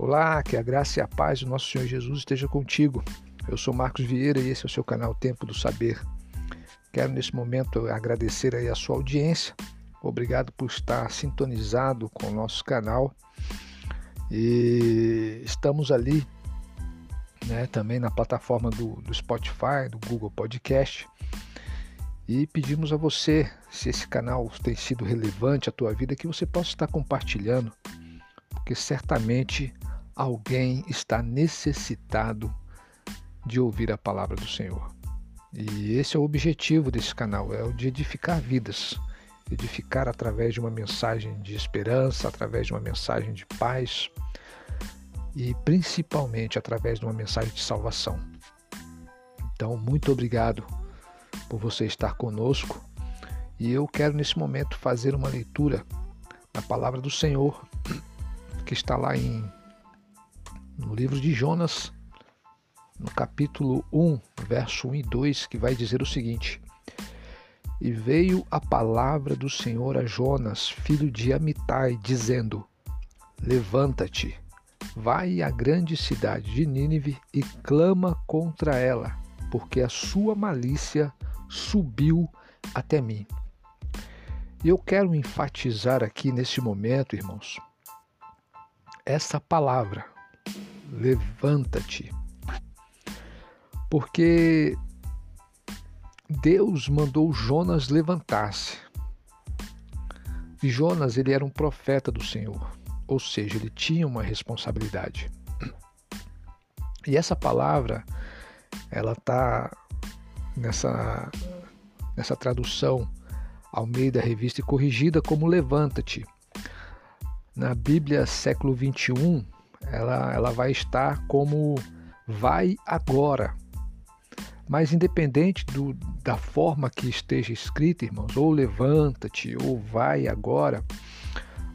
Olá, que a graça e a paz do nosso Senhor Jesus esteja contigo. Eu sou Marcos Vieira e esse é o seu canal Tempo do Saber. Quero nesse momento agradecer aí a sua audiência. Obrigado por estar sintonizado com o nosso canal. E estamos ali né, também na plataforma do, do Spotify, do Google Podcast. E pedimos a você, se esse canal tem sido relevante à tua vida, que você possa estar compartilhando, porque certamente alguém está necessitado de ouvir a palavra do Senhor. E esse é o objetivo desse canal, é o de edificar vidas, edificar através de uma mensagem de esperança, através de uma mensagem de paz e principalmente através de uma mensagem de salvação. Então, muito obrigado por você estar conosco e eu quero nesse momento fazer uma leitura da palavra do Senhor que está lá em no livro de Jonas, no capítulo 1, verso 1 e 2, que vai dizer o seguinte: E veio a palavra do Senhor a Jonas, filho de Amitai, dizendo: Levanta-te, vai à grande cidade de Nínive e clama contra ela, porque a sua malícia subiu até mim. E eu quero enfatizar aqui nesse momento, irmãos, essa palavra, levanta-te. Porque Deus mandou Jonas levantar-se. E Jonas, ele era um profeta do Senhor, ou seja, ele tinha uma responsabilidade. E essa palavra, ela está nessa, nessa tradução ao meio da revista e corrigida como levanta-te. Na Bíblia século 21, ela, ela vai estar como vai agora. Mas independente do, da forma que esteja escrita, irmãos, ou levanta-te, ou vai agora,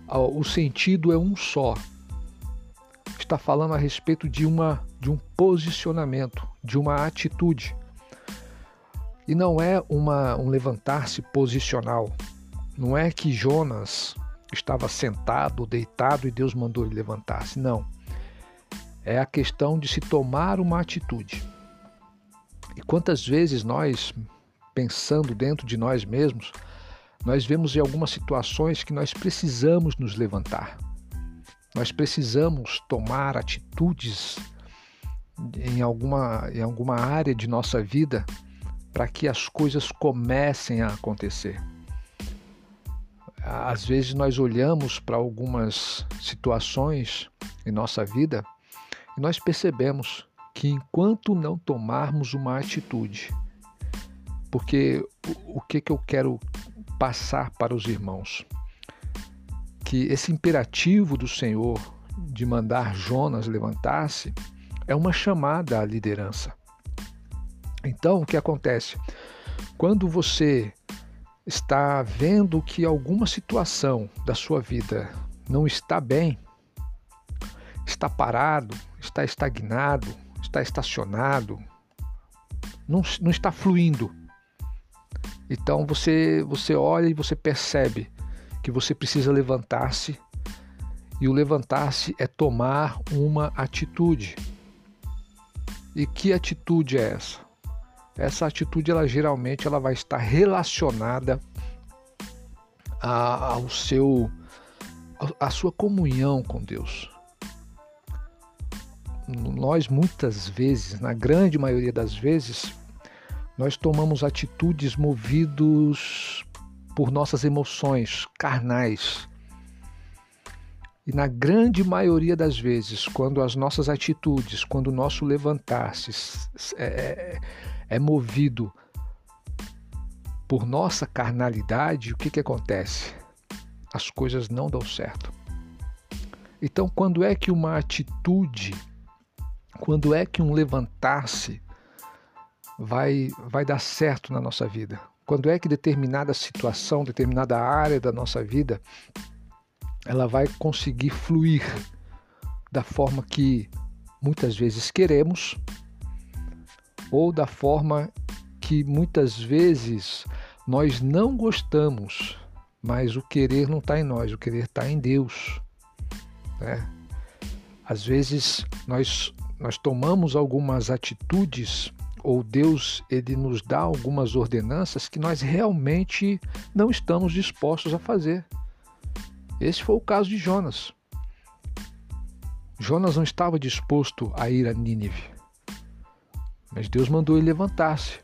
o sentido é um só. Está falando a respeito de, uma, de um posicionamento, de uma atitude. E não é uma, um levantar-se posicional. Não é que Jonas estava sentado, deitado e Deus mandou ele levantar-se. Não é a questão de se tomar uma atitude. E quantas vezes nós, pensando dentro de nós mesmos, nós vemos em algumas situações que nós precisamos nos levantar. Nós precisamos tomar atitudes em alguma, em alguma área de nossa vida para que as coisas comecem a acontecer. Às vezes nós olhamos para algumas situações em nossa vida e nós percebemos que enquanto não tomarmos uma atitude, porque o, que, que eu quero passar para os irmãos? Que esse imperativo do Senhor de mandar Jonas levantar-se é uma chamada à liderança. Então, o que acontece? Quando você está vendo que alguma situação da sua vida não está bem, está parado, está estagnado, está estacionado, não, não está fluindo. Então você, você olha e você percebe que você precisa levantar-se e o levantar-se é tomar uma atitude. E que atitude é essa? Essa atitude ela geralmente ela vai estar relacionada ao seu à sua comunhão com Deus nós muitas vezes, na grande maioria das vezes, nós tomamos atitudes movidos por nossas emoções carnais. E na grande maioria das vezes, quando as nossas atitudes, quando o nosso levantar-se é, é, movido por nossa carnalidade, o que, que acontece? As coisas não dão certo. Então, quando é que uma atitude quando é que um levantar-se vai, vai dar certo na nossa vida? Quando é que determinada situação, determinada área da nossa vida, ela vai conseguir fluir da forma que muitas vezes queremos ou da forma que muitas vezes nós não gostamos, mas o querer não está em nós, o querer está em Deus. Né? Às vezes nós, nós tomamos algumas atitudes ou Deus ele nos dá algumas ordenanças que nós realmente não estamos dispostos a fazer. Esse foi o caso de Jonas. Jonas não estava disposto a ir a Nínive, mas Deus mandou ele levantar-se.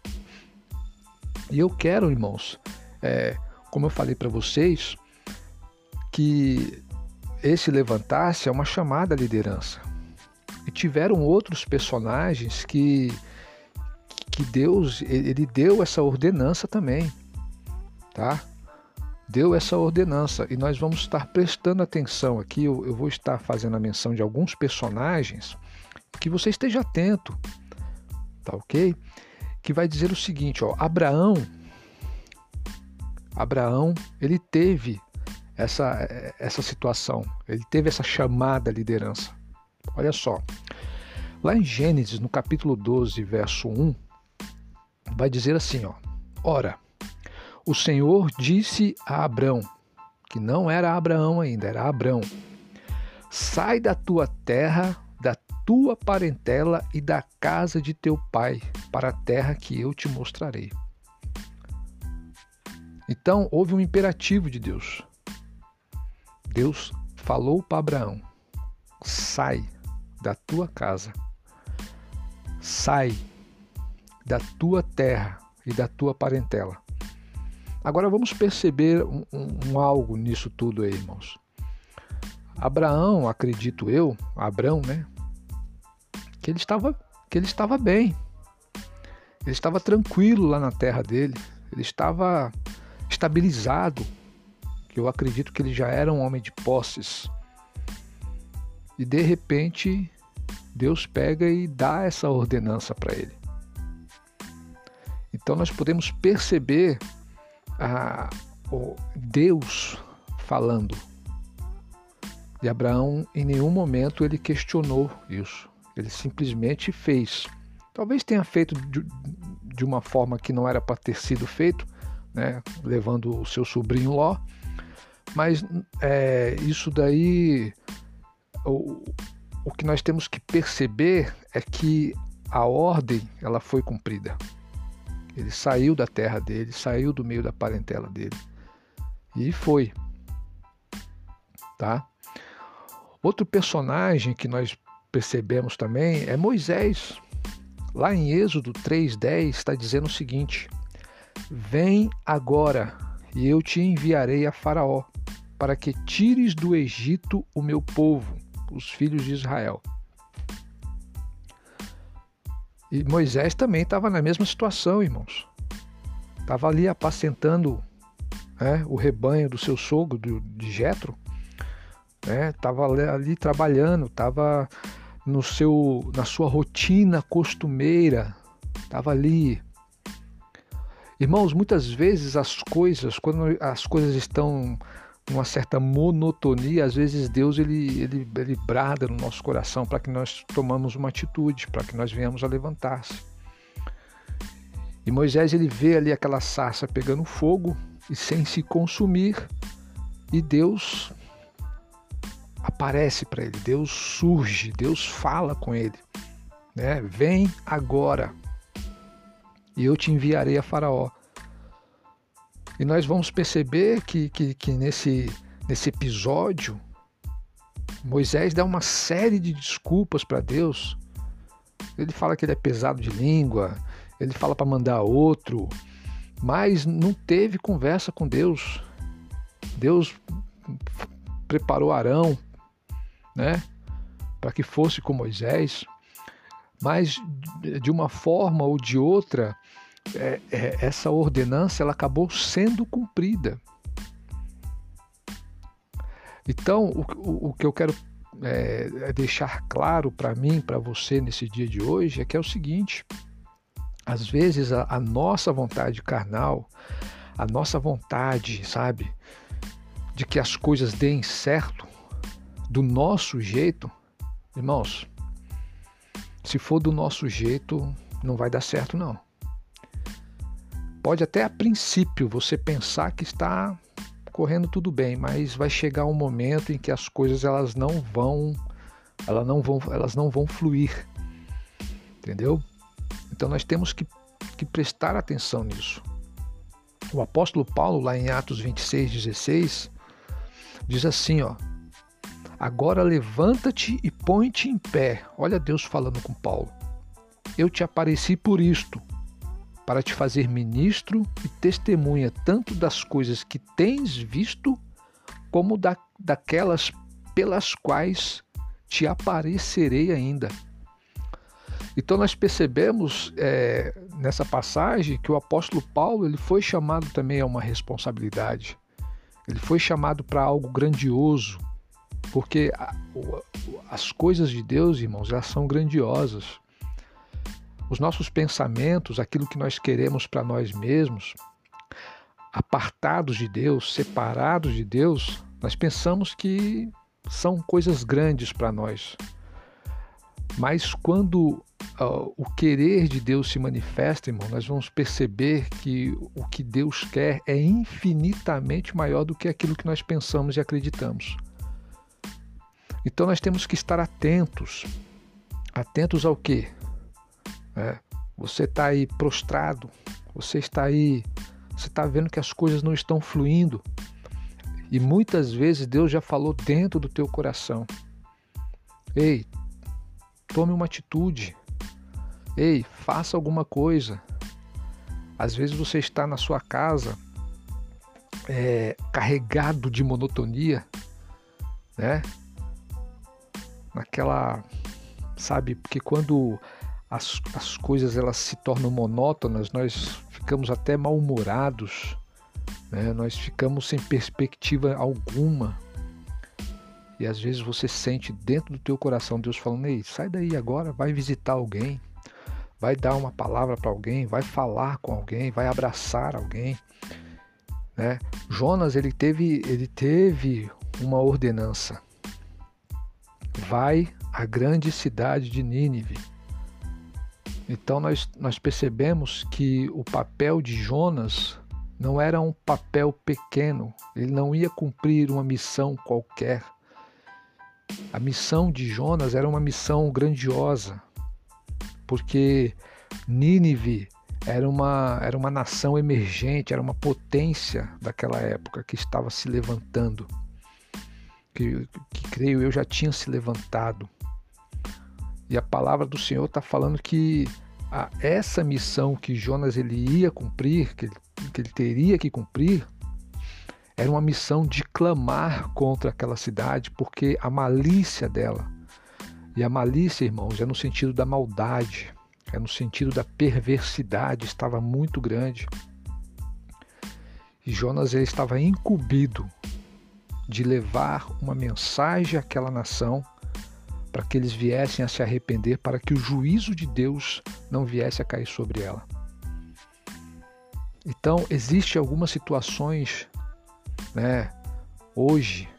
E eu quero, irmãos, é, como eu falei para vocês, que esse levantar-se é uma chamada à liderança. E tiveram outros personagens que que Deus ele deu essa ordenança também, tá? Deu essa ordenança e nós vamos estar prestando atenção aqui. Eu, eu vou estar fazendo a menção de alguns personagens que você esteja atento, tá ok? Que vai dizer o seguinte, ó, Abraão, Abraão, ele teve essa, essa situação, ele teve essa chamada liderança. Olha só, lá em Gênesis, no capítulo 12, verso 1, vai dizer assim, ó: Ora, o Senhor disse a Abrão, que não era Abraão ainda, era Abrão: Sai da tua terra, tua parentela e da casa de teu pai, para a terra que eu te mostrarei. Então houve um imperativo de Deus. Deus falou para Abraão: sai da tua casa, sai da tua terra e da tua parentela. Agora vamos perceber um, um, um algo nisso tudo aí, irmãos. Abraão, acredito eu, Abraão, né? Que ele estava, que ele estava bem. Ele estava tranquilo lá na terra dele. Ele estava estabilizado. Eu acredito que ele já era um homem de posses. E de repente, Deus pega e dá essa ordenança para ele. Então nós podemos perceber a, Deus falando. E Abraão, em nenhum momento, ele questionou isso. Ele simplesmente fez. Talvez tenha feito de, de uma forma que não era para ter sido feito, né? levando o seu sobrinho Ló. Mas é, isso daí, o, o que nós temos que perceber é que a ordem ela foi cumprida. Ele saiu da terra dele, saiu do meio da parentela dele e foi. Tá? Outro personagem que nós percebemos também é Moisés. Lá em Êxodo 3:10 está dizendo o seguinte: Vem agora, e eu te enviarei a Faraó, para que tires do Egito o meu povo, os filhos de Israel. E Moisés também estava na mesma situação, irmãos. Estava ali apacentando né, o rebanho do seu sogro, de Jetro. Estava né, ali trabalhando, estava no seu, na sua rotina costumeira, estava ali. Irmãos, muitas vezes as coisas, quando as coisas estão uma certa monotonia, às vezes Deus ele, ele, ele brada no nosso coração para que nós tomamos uma atitude, para que nós venhamos a levantar-se. E Moisés ele vê ali aquela sarça pegando fogo e sem se consumir, e Deus aparece para ele, Deus surge, Deus fala com ele, né? Vem agora e eu te enviarei a Faraó. E nós vamos perceber que, que, que nesse, nesse episódio, Moisés dá uma série de desculpas para Deus. Ele fala que ele é pesado de língua, ele fala para mandar outro, mas não teve conversa com Deus. Deus preparou Arão, né, para que fosse com Moisés, mas de uma forma ou de outra, é, é, essa ordenança ela acabou sendo cumprida. Então, o, o, o que eu quero é, é deixar claro para mim, para você nesse dia de hoje, é que é o seguinte: às vezes a, a nossa vontade carnal, a nossa vontade, sabe, de que as coisas deem certo do nosso jeito, irmãos, se for do nosso jeito, não vai dar certo não. Pode até a princípio você pensar que está correndo tudo bem, mas vai chegar um momento em que as coisas elas não vão elas não vão, elas não vão fluir. Entendeu? Então nós temos que, que prestar atenção nisso. O apóstolo Paulo, lá em Atos 26, 16, diz assim: ó, Agora levanta-te e põe-te em pé. Olha Deus falando com Paulo. Eu te apareci por isto, para te fazer ministro e testemunha tanto das coisas que tens visto, como da, daquelas pelas quais te aparecerei ainda. Então nós percebemos é, nessa passagem que o apóstolo Paulo ele foi chamado também a uma responsabilidade. Ele foi chamado para algo grandioso, porque as coisas de Deus, irmãos, elas são grandiosas. Os nossos pensamentos, aquilo que nós queremos para nós mesmos, apartados de Deus, separados de Deus, nós pensamos que são coisas grandes para nós. Mas quando uh, o querer de Deus se manifesta, irmão, nós vamos perceber que o que Deus quer é infinitamente maior do que aquilo que nós pensamos e acreditamos. Então nós temos que estar atentos. Atentos ao quê? É, você está aí prostrado, você está aí, você está vendo que as coisas não estão fluindo. E muitas vezes Deus já falou dentro do teu coração. Ei, tome uma atitude. Ei, faça alguma coisa. Às vezes você está na sua casa é, carregado de monotonia, né? Naquela, sabe, porque quando as, as coisas elas se tornam monótonas, nós ficamos até mal-humorados, né? nós ficamos sem perspectiva alguma. E às vezes você sente dentro do teu coração Deus falando: Ei, sai daí agora, vai visitar alguém, vai dar uma palavra para alguém, vai falar com alguém, vai abraçar alguém. Né? Jonas ele teve, ele teve uma ordenança vai à grande cidade de Nínive. Então nós, nós percebemos que o papel de Jonas não era um papel pequeno, ele não ia cumprir uma missão qualquer. A missão de Jonas era uma missão grandiosa, porque Nínive era uma, era uma nação emergente, era uma potência daquela época que estava se levantando que, que creio eu já tinha se levantado. E a palavra do Senhor está falando que a, essa missão que Jonas ele ia cumprir, que ele, que ele teria que cumprir, era uma missão de clamar contra aquela cidade, porque a malícia dela, e a malícia, irmãos, é no sentido da maldade, é no sentido da perversidade, estava muito grande. E Jonas ele estava incumbido de levar uma mensagem àquela nação para que eles viessem a se arrepender, para que o juízo de Deus não viesse a cair sobre ela. Então, existem algumas situações, né, hoje,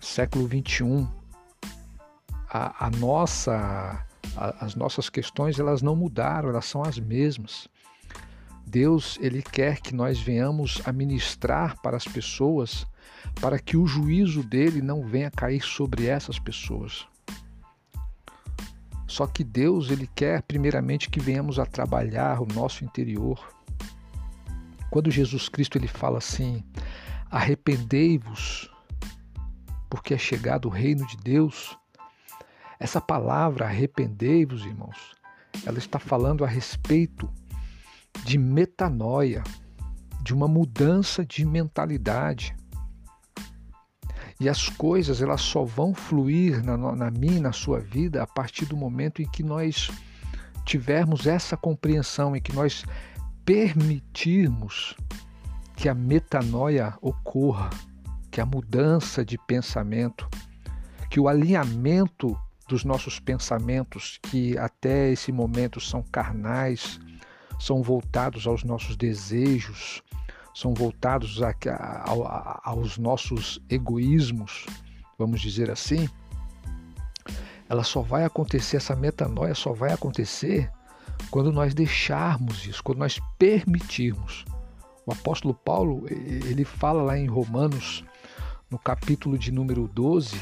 século 21, a, a nossa, a, as nossas questões elas não mudaram, elas são as mesmas. Deus ele quer que nós venhamos a ministrar para as pessoas para que o juízo dele não venha cair sobre essas pessoas. Só que Deus ele quer primeiramente que venhamos a trabalhar o nosso interior. Quando Jesus Cristo ele fala assim: "Arrependei-vos, porque é chegado o reino de Deus". Essa palavra arrependei-vos, irmãos, ela está falando a respeito de metanoia, de uma mudança de mentalidade. E as coisas elas só vão fluir na, na minha e na sua vida a partir do momento em que nós tivermos essa compreensão, em que nós permitirmos que a metanoia ocorra, que a mudança de pensamento, que o alinhamento dos nossos pensamentos, que até esse momento são carnais, são voltados aos nossos desejos, são voltados a, a, a, aos nossos egoísmos, vamos dizer assim, ela só vai acontecer, essa metanoia só vai acontecer quando nós deixarmos isso, quando nós permitirmos. O apóstolo Paulo, ele fala lá em Romanos, no capítulo de número 12,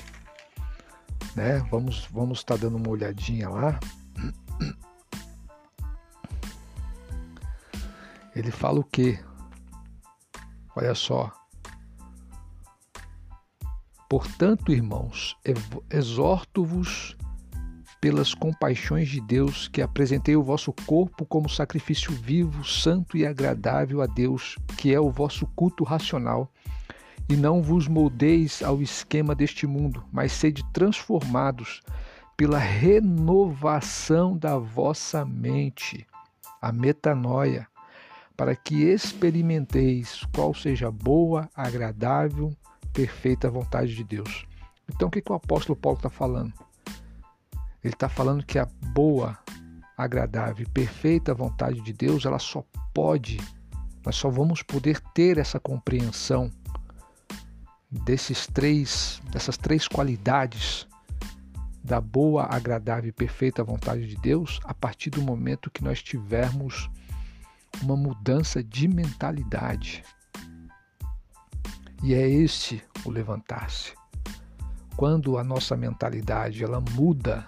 Né? Vamos vamos estar tá dando uma olhadinha lá. Ele fala o quê? Olha só. Portanto, irmãos, exorto-vos pelas compaixões de Deus que apresentei o vosso corpo como sacrifício vivo, santo e agradável a Deus, que é o vosso culto racional. E não vos moldeis ao esquema deste mundo, mas sede transformados pela renovação da vossa mente, a metanoia, para que experimenteis qual seja a boa, agradável, perfeita vontade de Deus. Então, o que, que o apóstolo Paulo está falando? Ele está falando que a boa, agradável perfeita vontade de Deus, ela só pode, nós só vamos poder ter essa compreensão desses três, dessas três qualidades da boa, agradável e perfeita vontade de Deus a partir do momento que nós tivermos uma mudança de mentalidade. E é esse o levantar-se. Quando a nossa mentalidade ela muda,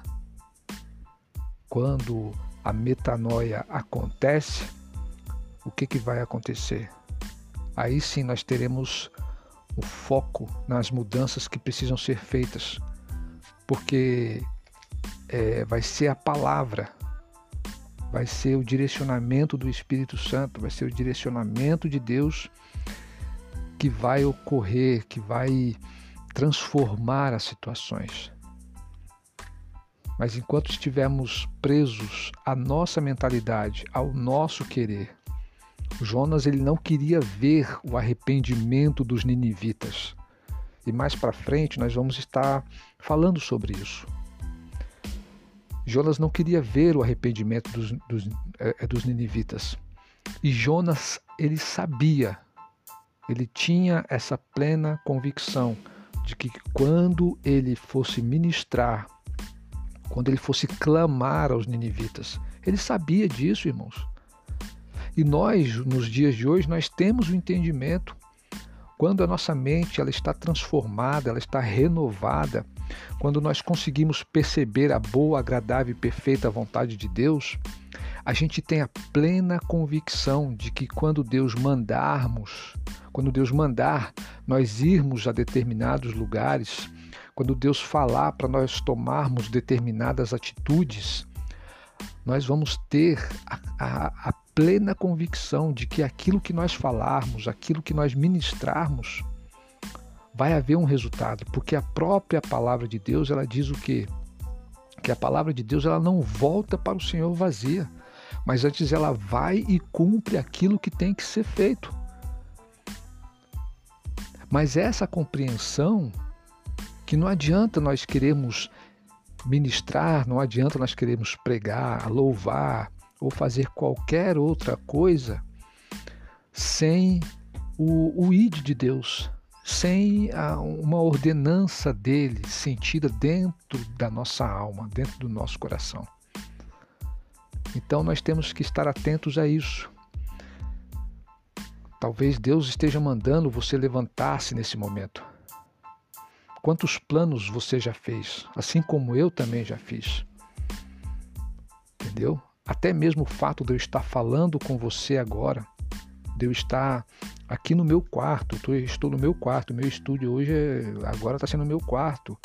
quando a metanoia acontece, o que, que vai acontecer? Aí sim nós teremos o foco nas mudanças que precisam ser feitas, porque é, vai ser a palavra vai ser o direcionamento do Espírito Santo, vai ser o direcionamento de Deus que vai ocorrer, que vai transformar as situações. Mas enquanto estivermos presos à nossa mentalidade, ao nosso querer, Jonas ele não queria ver o arrependimento dos ninivitas. E mais para frente nós vamos estar falando sobre isso. Jonas não queria ver o arrependimento dos, dos, é, dos ninivitas. E Jonas, ele sabia, ele tinha essa plena convicção de que quando ele fosse ministrar, quando ele fosse clamar aos ninivitas, ele sabia disso, irmãos. E nós, nos dias de hoje, nós temos o entendimento quando a nossa mente ela está transformada, ela está renovada, quando nós conseguimos perceber a boa, agradável e perfeita vontade de Deus, a gente tem a plena convicção de que quando Deus mandarmos, quando Deus mandar nós irmos a determinados lugares, quando Deus falar para nós tomarmos determinadas atitudes, nós vamos ter a, a, a, plena convicção de que aquilo que nós falarmos, aquilo que nós ministrarmos, vai haver um resultado, porque a própria palavra de Deus, ela diz o quê? Que a palavra de Deus ela não volta para o Senhor vazia, mas antes ela vai e cumpre aquilo que tem que ser feito. Mas essa compreensão que não adianta nós queremos ministrar, não adianta nós queremos pregar, louvar ou fazer qualquer outra coisa sem o, o id de Deus, sem uma ordenança dele sentida dentro da nossa alma, dentro do nosso coração. Então nós temos que estar atentos a isso. Talvez Deus esteja mandando você levantar-se nesse momento. Quantos planos você já fez, assim como eu também já fiz. Entendeu? Até mesmo o fato de eu estar falando com você agora, de eu estar aqui no meu quarto. Eu estou no meu quarto. Meu estúdio hoje é, agora está sendo meu quarto.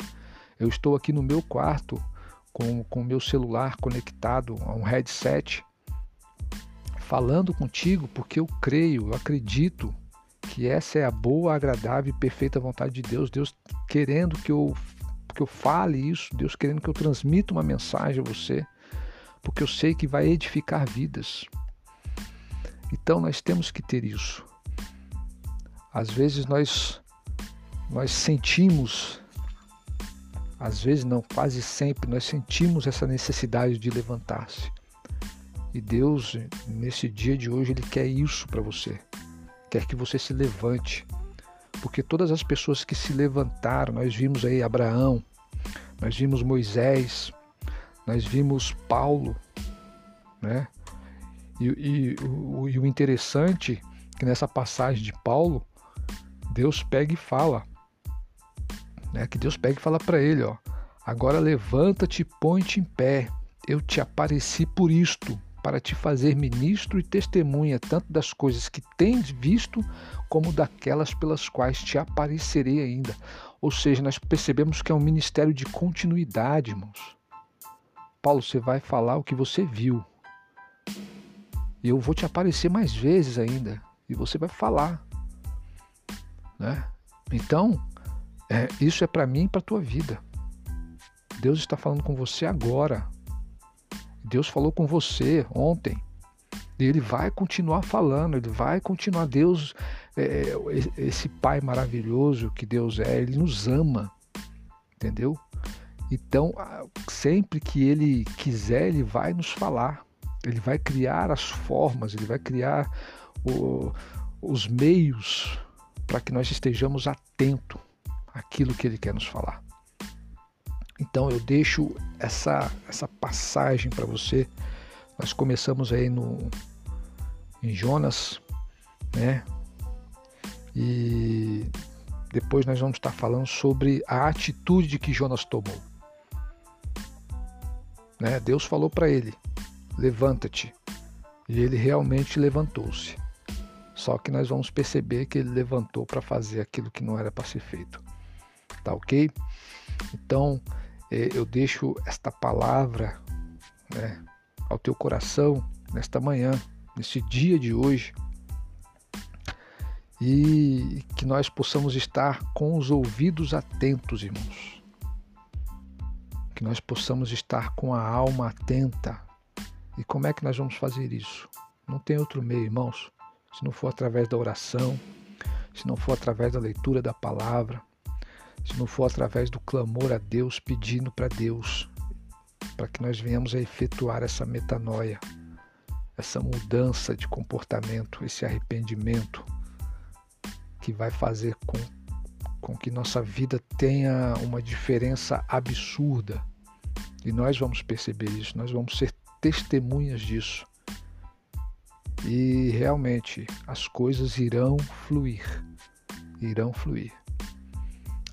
Eu estou aqui no meu quarto com o meu celular conectado a um headset, falando contigo porque eu creio, eu acredito que essa é a boa, agradável e perfeita vontade de Deus. Deus querendo que eu, que eu fale isso, Deus querendo que eu transmita uma mensagem a você, porque eu sei que vai edificar vidas. Então nós temos que ter isso. Às vezes nós nós sentimos às vezes não, quase sempre nós sentimos essa necessidade de levantar-se. E Deus, nesse dia de hoje, ele quer isso para você. Quer que você se levante. Porque todas as pessoas que se levantaram, nós vimos aí Abraão, nós vimos Moisés, nós vimos Paulo, né? E, e, o, e o interessante é que nessa passagem de Paulo, Deus pega e fala, né? Que Deus pega e fala para ele, ó, Agora levanta-te e põe-te em pé. Eu te apareci por isto, para te fazer ministro e testemunha tanto das coisas que tens visto, como daquelas pelas quais te aparecerei ainda. Ou seja, nós percebemos que é um ministério de continuidade, irmãos. Paulo, você vai falar o que você viu. E eu vou te aparecer mais vezes ainda. E você vai falar. Né? Então, é, isso é para mim e para tua vida. Deus está falando com você agora. Deus falou com você ontem. E ele vai continuar falando, ele vai continuar. Deus, é, esse Pai maravilhoso que Deus é, ele nos ama, entendeu? Então, sempre que ele quiser, ele vai nos falar. Ele vai criar as formas, ele vai criar o, os meios para que nós estejamos atentos àquilo que ele quer nos falar. Então eu deixo essa, essa passagem para você. Nós começamos aí no, em Jonas, né? E depois nós vamos estar falando sobre a atitude que Jonas tomou. Né? Deus falou para ele: levanta-te. E ele realmente levantou-se. Só que nós vamos perceber que ele levantou para fazer aquilo que não era para ser feito. Tá ok? Então, é, eu deixo esta palavra né, ao teu coração nesta manhã, nesse dia de hoje, e que nós possamos estar com os ouvidos atentos, irmãos. Que nós possamos estar com a alma atenta. E como é que nós vamos fazer isso? Não tem outro meio, irmãos. Se não for através da oração, se não for através da leitura da palavra, se não for através do clamor a Deus, pedindo para Deus, para que nós venhamos a efetuar essa metanoia, essa mudança de comportamento, esse arrependimento que vai fazer com, com que nossa vida tenha uma diferença absurda. E nós vamos perceber isso, nós vamos ser testemunhas disso. E realmente as coisas irão fluir, irão fluir.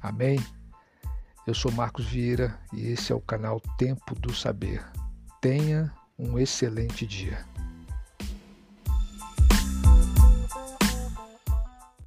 Amém? Eu sou Marcos Vieira e esse é o canal Tempo do Saber. Tenha um excelente dia.